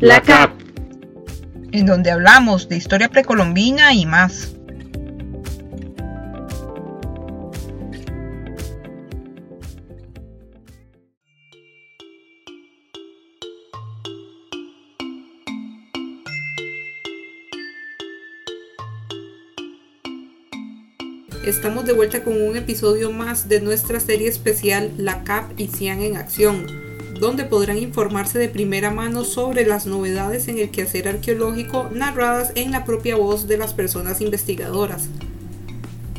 La CAP, en donde hablamos de historia precolombina y más. Estamos de vuelta con un episodio más de nuestra serie especial La CAP y CIAN en acción donde podrán informarse de primera mano sobre las novedades en el quehacer arqueológico narradas en la propia voz de las personas investigadoras.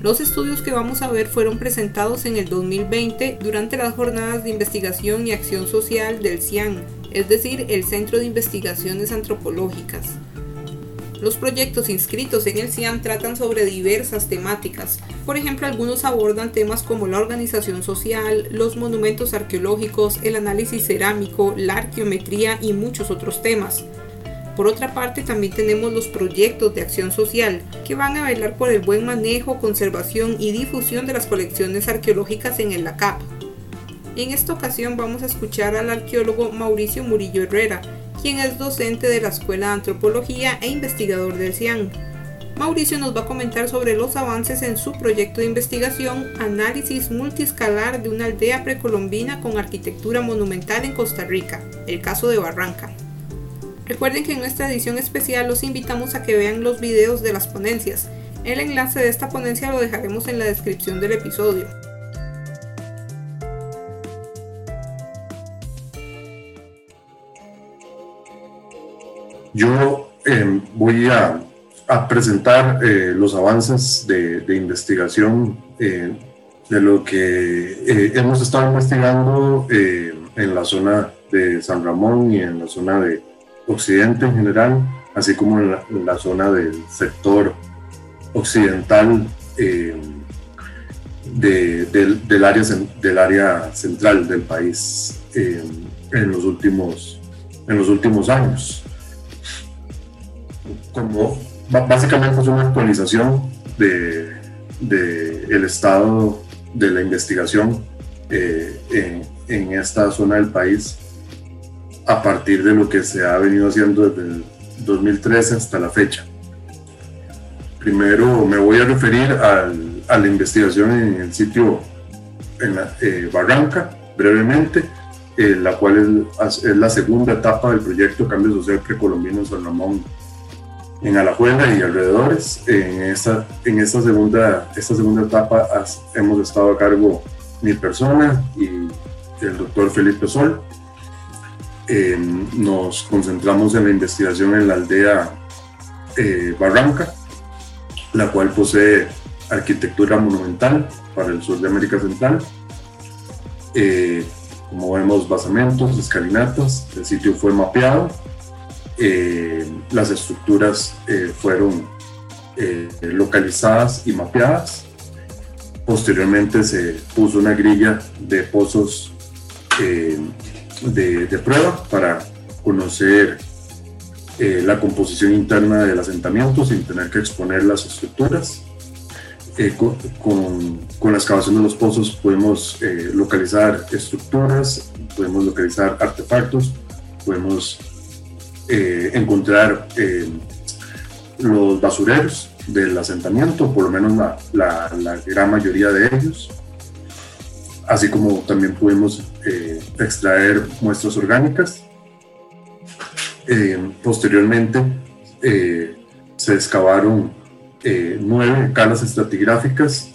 Los estudios que vamos a ver fueron presentados en el 2020 durante las jornadas de investigación y acción social del CIAN, es decir, el Centro de Investigaciones Antropológicas. Los proyectos inscritos en el CIAN tratan sobre diversas temáticas. Por ejemplo, algunos abordan temas como la organización social, los monumentos arqueológicos, el análisis cerámico, la arqueometría y muchos otros temas. Por otra parte, también tenemos los proyectos de acción social, que van a velar por el buen manejo, conservación y difusión de las colecciones arqueológicas en el LACAP. En esta ocasión vamos a escuchar al arqueólogo Mauricio Murillo Herrera, quien es docente de la Escuela de Antropología e investigador del CIAN. Mauricio nos va a comentar sobre los avances en su proyecto de investigación Análisis multiscalar de una aldea precolombina con arquitectura monumental en Costa Rica, el caso de Barranca. Recuerden que en nuestra edición especial los invitamos a que vean los videos de las ponencias. El enlace de esta ponencia lo dejaremos en la descripción del episodio. Yo em, voy a, presentar eh, los avances de, investigación eh, de lo que eh, hemos estado investigando en la zona de San Ramón y en la zona de Occidente en general, así como en la, zona del sector occidental del, área, central del país en los últimos años como básicamente es una actualización de, el estado de la investigación eh, en, esta zona del país a partir de lo que se ha venido haciendo desde el 2013 hasta la fecha. Primero me voy a referir a la investigación en el sitio en la, eh, Barranca, brevemente, eh, la cual es, es, la segunda etapa del proyecto Cambio Social Precolombino San Ramón en Alajuela y alrededores. En esta, en esta, segunda, esta segunda etapa hemos estado a cargo mi persona y el doctor Felipe Sol. Em, nos concentramos en la investigación en la aldea eh, Barranca, la cual posee arquitectura monumental para el sur de América Central. Eh, como vemos, basamentos, escalinatas, el sitio fue mapeado eh, las estructuras eh, fueron eh, localizadas y mapeadas. Posteriormente se puso una grilla de pozos de, prueba para conocer la composición interna del asentamiento sin tener que exponer las estructuras. Con, con, la excavación de los pozos podemos localizar estructuras, podemos localizar artefactos, podemos eh, encontrar eh, los basureros del asentamiento, por lo menos la, gran mayoría de ellos, así como también pudimos eh, extraer muestras orgánicas. posteriormente se excavaron nueve calas estratigráficas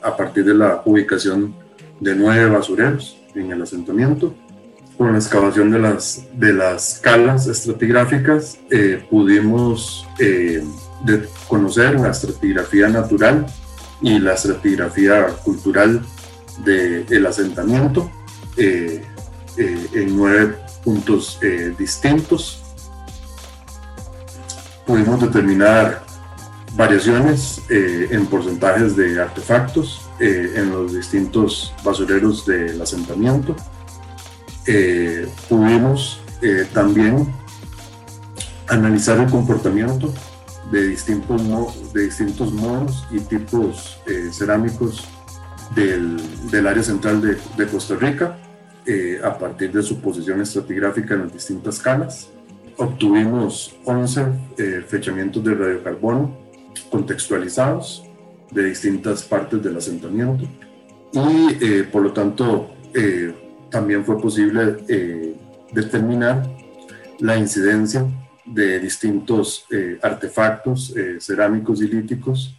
a partir de la ubicación de nueve basureros en el asentamiento con la excavación de las, de las calas estratigráficas eh, pudimos eh, conocer la estratigrafía natural y la estratigrafía cultural del asentamiento eh, en nueve puntos distintos. Pudimos determinar variaciones en porcentajes de artefactos en los distintos basureros del asentamiento eh, pudimos eh, también analizar el comportamiento de distintos, de distintos modos y tipos eh, cerámicos del, del, área central de, de Costa Rica a partir de su posición estratigráfica en las distintas calas. obtuvimos 11 eh, fechamientos de radiocarbono contextualizados de distintas partes del asentamiento y eh, por lo tanto también fue posible determinar la incidencia de distintos artefactos cerámicos y líticos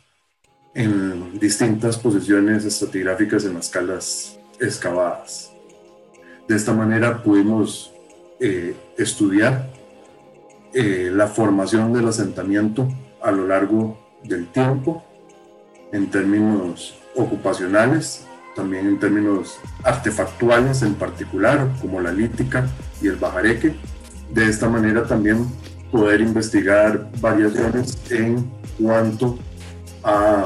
en distintas posiciones estratigráficas en las calas excavadas. De esta manera pudimos eh, estudiar eh, la formación del asentamiento a lo largo del tiempo en términos ocupacionales, también en términos artefactuales en particular, como la lítica y el bajareque. De esta manera también poder investigar variaciones en cuanto a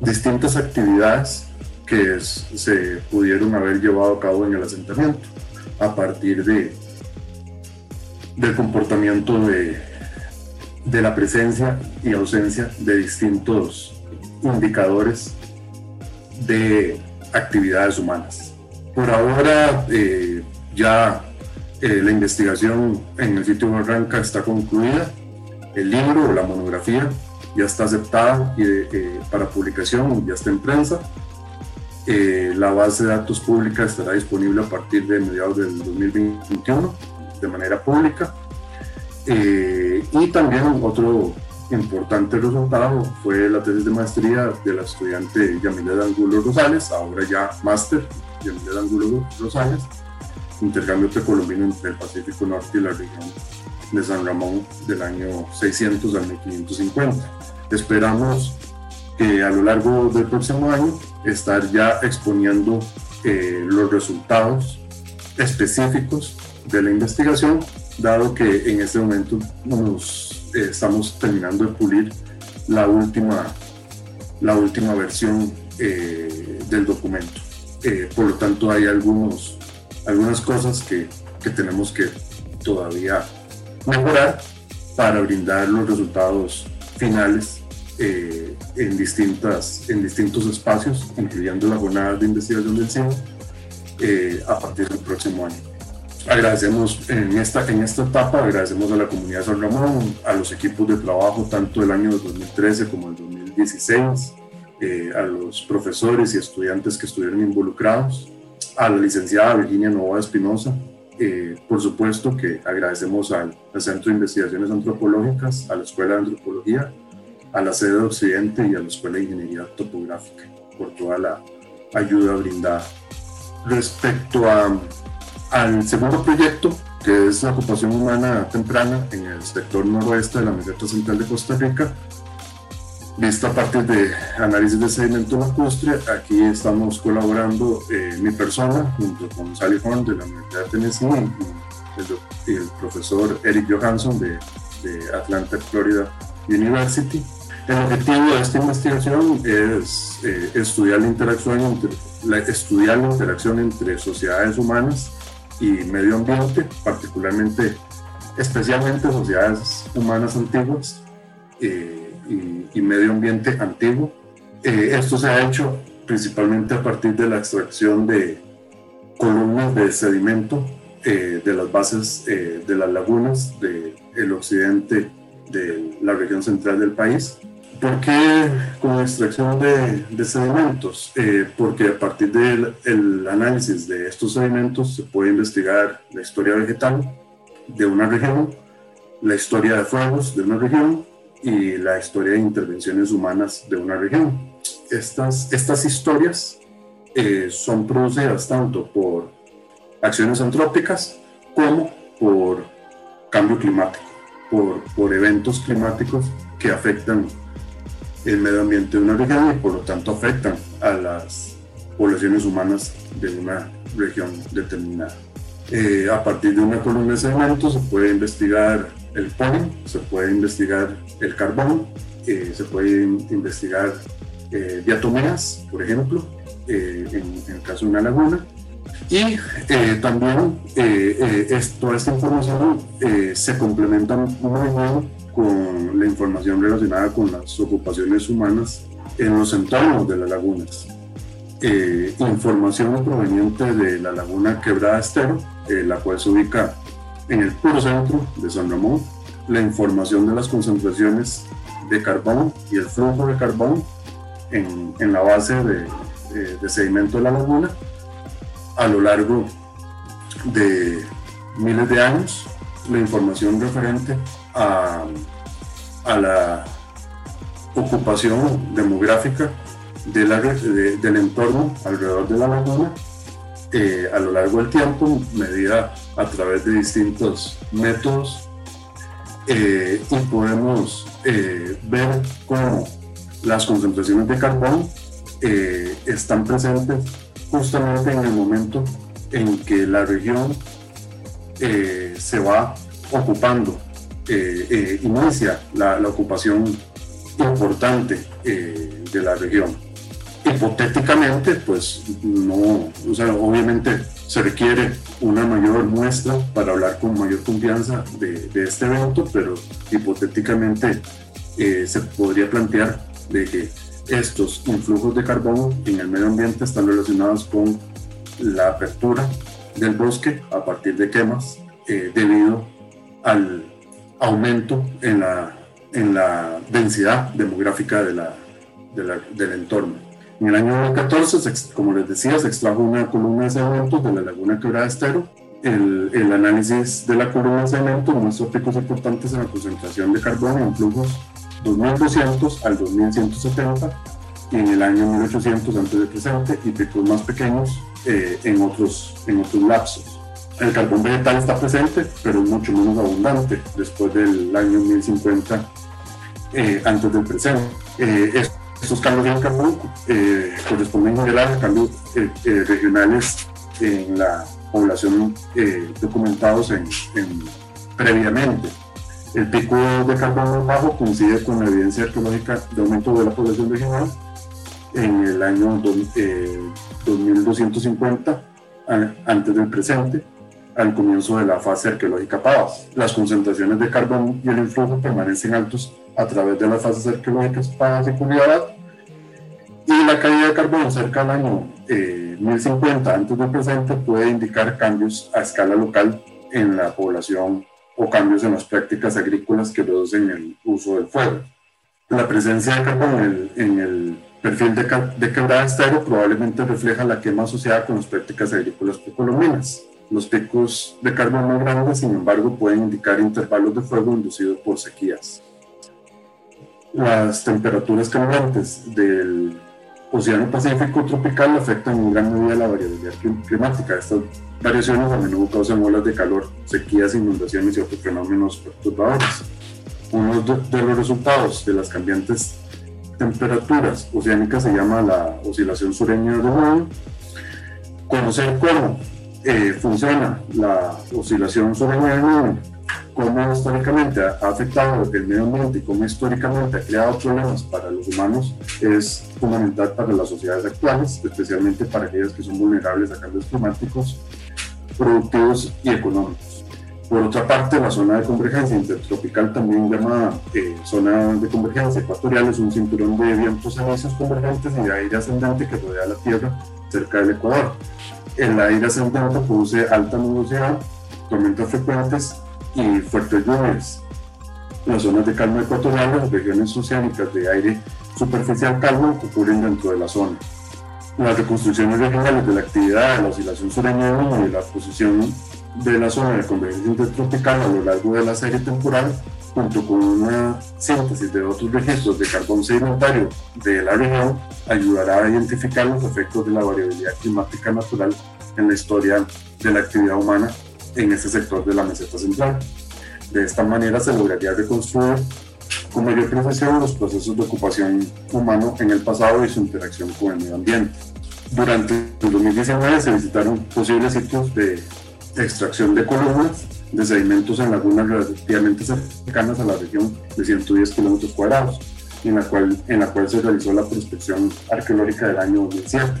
distintas actividades que se pudieron haber llevado a cabo en el asentamiento a partir de, del comportamiento de, de la presencia y ausencia de distintos indicadores de actividades humanas. Por ahora eh, ya eh, la investigación en el sitio Barranca está concluida, el libro o la monografía ya está aceptada eh, para publicación, ya está en prensa. Eh, la base de datos pública estará disponible a partir de mediados del 2021 de manera pública. Eh, y también otro importante resultado fue la tesis de maestría de la estudiante Yamile Angulo Rosales, ahora ya máster Yamile Angulo Rosales, intercambio precolombino entre el Pacífico Norte y la región de San Ramón del año 600 al 1550. Esperamos que a lo largo del próximo año estar ya exponiendo eh, los resultados específicos de la investigación, dado que en este momento nos eh, estamos terminando de pulir la última, la última versión eh, del documento. por lo tanto, hay algunos, algunas cosas que, que tenemos que todavía mejorar para brindar los resultados finales eh, en, distintas, en distintos espacios, incluyendo la jornada de investigación del eh, a partir del próximo año. Agradecemos en esta, en esta etapa, agradecemos a la comunidad San Ramón, a los equipos de trabajo tanto del año 2013 como del 2016, eh, a los profesores y estudiantes que estuvieron involucrados, a la licenciada Virginia Nova Espinosa, eh, por supuesto que agradecemos al, Centro de Investigaciones Antropológicas, a la Escuela de Antropología, a la sede de Occidente y a la Escuela de Ingeniería Topográfica por toda la ayuda brindada. Respecto a, al segundo proyecto, que es la ocupación humana temprana en el sector noroeste de la meseta central de Costa Rica, Vista a partir de análisis de sedimento lacustre, aquí estamos colaborando eh, mi persona junto con Sally Horn de la Universidad de Tennessee y el, profesor Eric Johansson de, de, Atlanta, Florida University. El objetivo de esta investigación es eh, estudiar, la interacción entre, la, estudiar la interacción entre sociedades humanas y medio ambiente, particularmente, especialmente sociedades humanas antiguas. Eh, y, medio ambiente antiguo. Eh, esto se ha hecho principalmente a partir de la extracción de columnas de sedimento eh, de las bases eh, de las lagunas del occidente de la región central del país. ¿Por qué con extracción de, de sedimentos? porque a partir del análisis de estos sedimentos se puede investigar la historia vegetal de una región, la historia de fuegos de una región y la historia de intervenciones humanas de una región. Estas, estas historias eh, son producidas tanto por acciones antrópicas como por cambio climático, por, por eventos climáticos que afectan el medio ambiente de una región y por lo tanto afectan a las poblaciones humanas de una región determinada. Eh, a partir de una columna de sedimentos se puede investigar el polen, se puede investigar el carbón, eh, se puede investigar eh, diatomeas, por ejemplo, eh, en, el caso de una laguna. Y también toda esta información se complementa muy bien con la información relacionada con las ocupaciones humanas en los entornos de las lagunas. información proveniente de la laguna Quebrada Estero, la cual se ubica en el puro centro de San Ramón, la información de las concentraciones de carbón y el flujo de carbón en, la base de, de, sedimento de la laguna a lo largo de miles de años, la información referente a, a la ocupación demográfica de la, del entorno alrededor de la laguna eh, a lo largo del tiempo, medida a través de distintos métodos eh, y podemos eh, ver cómo las concentraciones de carbón están presentes justamente en el momento en que la región se va ocupando, inicia la, ocupación importante de la región. Hipotéticamente, pues no, o sea, obviamente se requiere una mayor muestra para hablar con mayor confianza de, este evento, pero hipotéticamente eh, se podría plantear de que estos influjos de carbono en el medio ambiente están relacionados con la apertura del bosque a partir de quemas eh, debido al aumento en la, en la densidad demográfica de la, del entorno. En el año 2014, como les decía, se extrajo una columna de sedimentos de la laguna Quebrada Estero. El, el, análisis de la columna de sedimentos muestra picos importantes en la concentración de carbono en flujos 2200 al 2170 y en el año 1800 antes de presente y picos más pequeños eh, en, otros, en otros lapsos. El carbón vegetal está presente, pero mucho menos abundante después del año 1050 eh, antes del presente. Eh, estos cambios en carbón eh, corresponden en a cambios eh, eh, regionales en la población documentados en, previamente. El pico de carbono bajo coincide con la evidencia arqueológica de aumento de la población regional en el año 2250 antes del presente, al comienzo de la fase arqueológica Pavas. Las concentraciones de carbón y el influjo permanecen altos a través de las fases arqueológicas Pavas y Culiabat y la caída de carbono cerca del año 1050 eh, antes del presente puede indicar cambios a escala local en la población o cambios en las prácticas agrícolas que reducen el uso del fuego. La presencia de carbón en el, perfil de, de quebrada estero probablemente refleja la quema asociada con las prácticas agrícolas precolombinas. Los picos de carbón más grandes, sin embargo, pueden indicar intervalos de fuego inducidos por sequías. Las temperaturas cambiantes del Océano Pacífico tropical afectan en gran medida la variabilidad climática. Estas variaciones a menudo causan olas de calor, sequías, inundaciones y otros fenómenos perturbadores. Uno de los resultados de las cambiantes temperaturas oceánicas se llama la oscilación sureña de Moore. Conocer cómo eh, funciona la oscilación sureña de Moore cómo históricamente ha afectado el medio ambiente y cómo históricamente ha creado problemas para los humanos es fundamental para las sociedades actuales, especialmente para aquellas que son vulnerables a cambios climáticos, productivos y económicos. Por otra parte, la zona de convergencia intertropical, también llamada eh, zona de convergencia ecuatorial, es un cinturón de vientos cenizos convergentes y de aire ascendente que rodea la Tierra cerca del Ecuador. El aire ascendente produce alta nubosidad, tormentas frecuentes y fuertes lluvias. Las zonas de calma ecuatorial, las regiones oceánicas de aire superficial calmo ocurren dentro de la zona. Las reconstrucciones regionales de la actividad de la oscilación sureña y la posición de la zona de convergencia intertropical a lo largo de la serie temporal, junto con una síntesis de otros registros de carbón sedimentario de la región, ayudará a identificar los efectos de la variabilidad climática natural en la historia de la actividad humana en ese sector de la meseta central. De esta manera se lograría reconstruir con mayor precisión los procesos de ocupación humano en el pasado y su interacción con el medio ambiente. Durante el 2019 se visitaron posibles sitios de extracción de columnas de sedimentos en lagunas relativamente cercanas a la región de 110 kilómetros cuadrados, en la, cual, en la cual se realizó la prospección arqueológica del año 2007.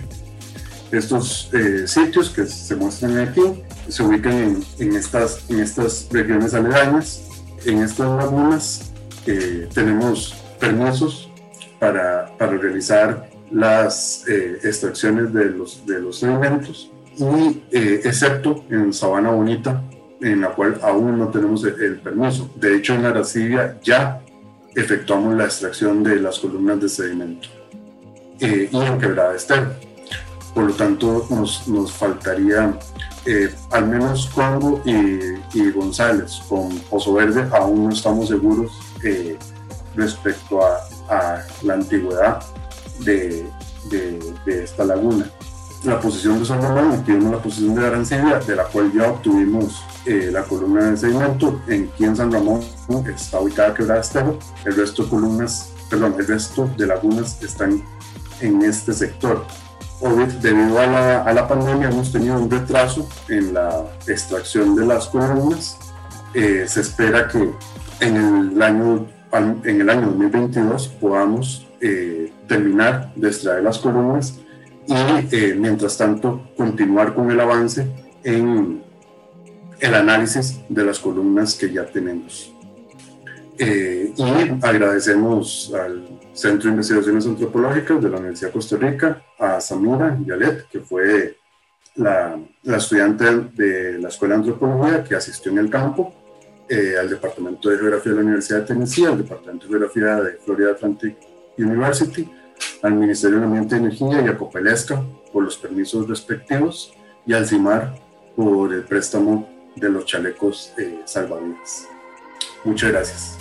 Estos eh, sitios que se muestran aquí se ubican en, estas, en estas regiones aledañas. En estas lagunas eh, tenemos permisos para, para realizar las eh, extracciones de los, de los sedimentos y excepto en Sabana Bonita en la cual aún no tenemos el, permiso. De hecho, en Aracibia ya efectuamos la extracción de las columnas de sedimento eh, y en Quebrada Estero. Por lo tanto, nos, nos faltaría eh, al menos Congo y, González. Con Pozo Verde aún no estamos seguros eh, respecto a, la antigüedad de, de, esta laguna. La posición de San Román, tenemos la posición de Arancibia, de la cual ya obtuvimos eh, la columna de sedimento. En quien San Ramón está ubicada Quebrada Estero. El resto de columnas, perdón, el resto de lagunas están en este sector debido a la, a la, pandemia hemos tenido un retraso en la extracción de las columnas. Eh, se espera que en el año, en el año 2022 podamos eh, terminar de extraer las columnas y eh, mientras tanto continuar con el avance en el análisis de las columnas que ya tenemos. y agradecemos al Centro de Investigaciones Antropológicas de la Universidad de Costa Rica, a Samira Yalet, que fue la, la, estudiante de la Escuela de Antropología que asistió en el campo, eh, al Departamento de Geografía de la Universidad de Tennessee, al Departamento de Geografía de Florida Atlantic University, al Ministerio de Ambiente y Energía y a Copelesca por los permisos respectivos y al CIMAR por el préstamo de los chalecos eh, salvavidas. Muchas gracias.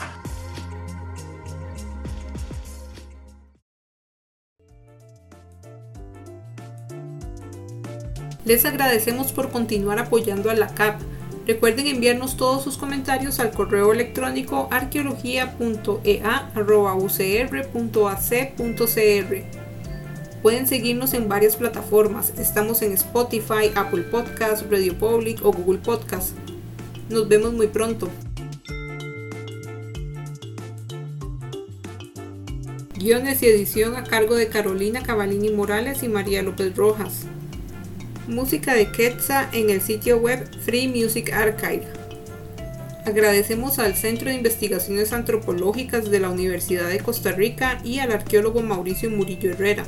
Les agradecemos por continuar apoyando a la CAP. Recuerden enviarnos todos sus comentarios al correo electrónico arqueología.ea.ucr.ac.cr. Pueden seguirnos en varias plataformas. Estamos en Spotify, Apple Podcasts, Radio Public o Google Podcasts. Nos vemos muy pronto. Guiones y edición a cargo de Carolina Cavalini Morales y María López Rojas. Música de Quetzal en el sitio web Free Music Archive. Agradecemos al Centro de Investigaciones Antropológicas de la Universidad de Costa Rica y al arqueólogo Mauricio Murillo Herrera.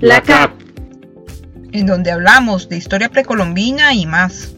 La CAP donde hablamos de historia precolombina y más.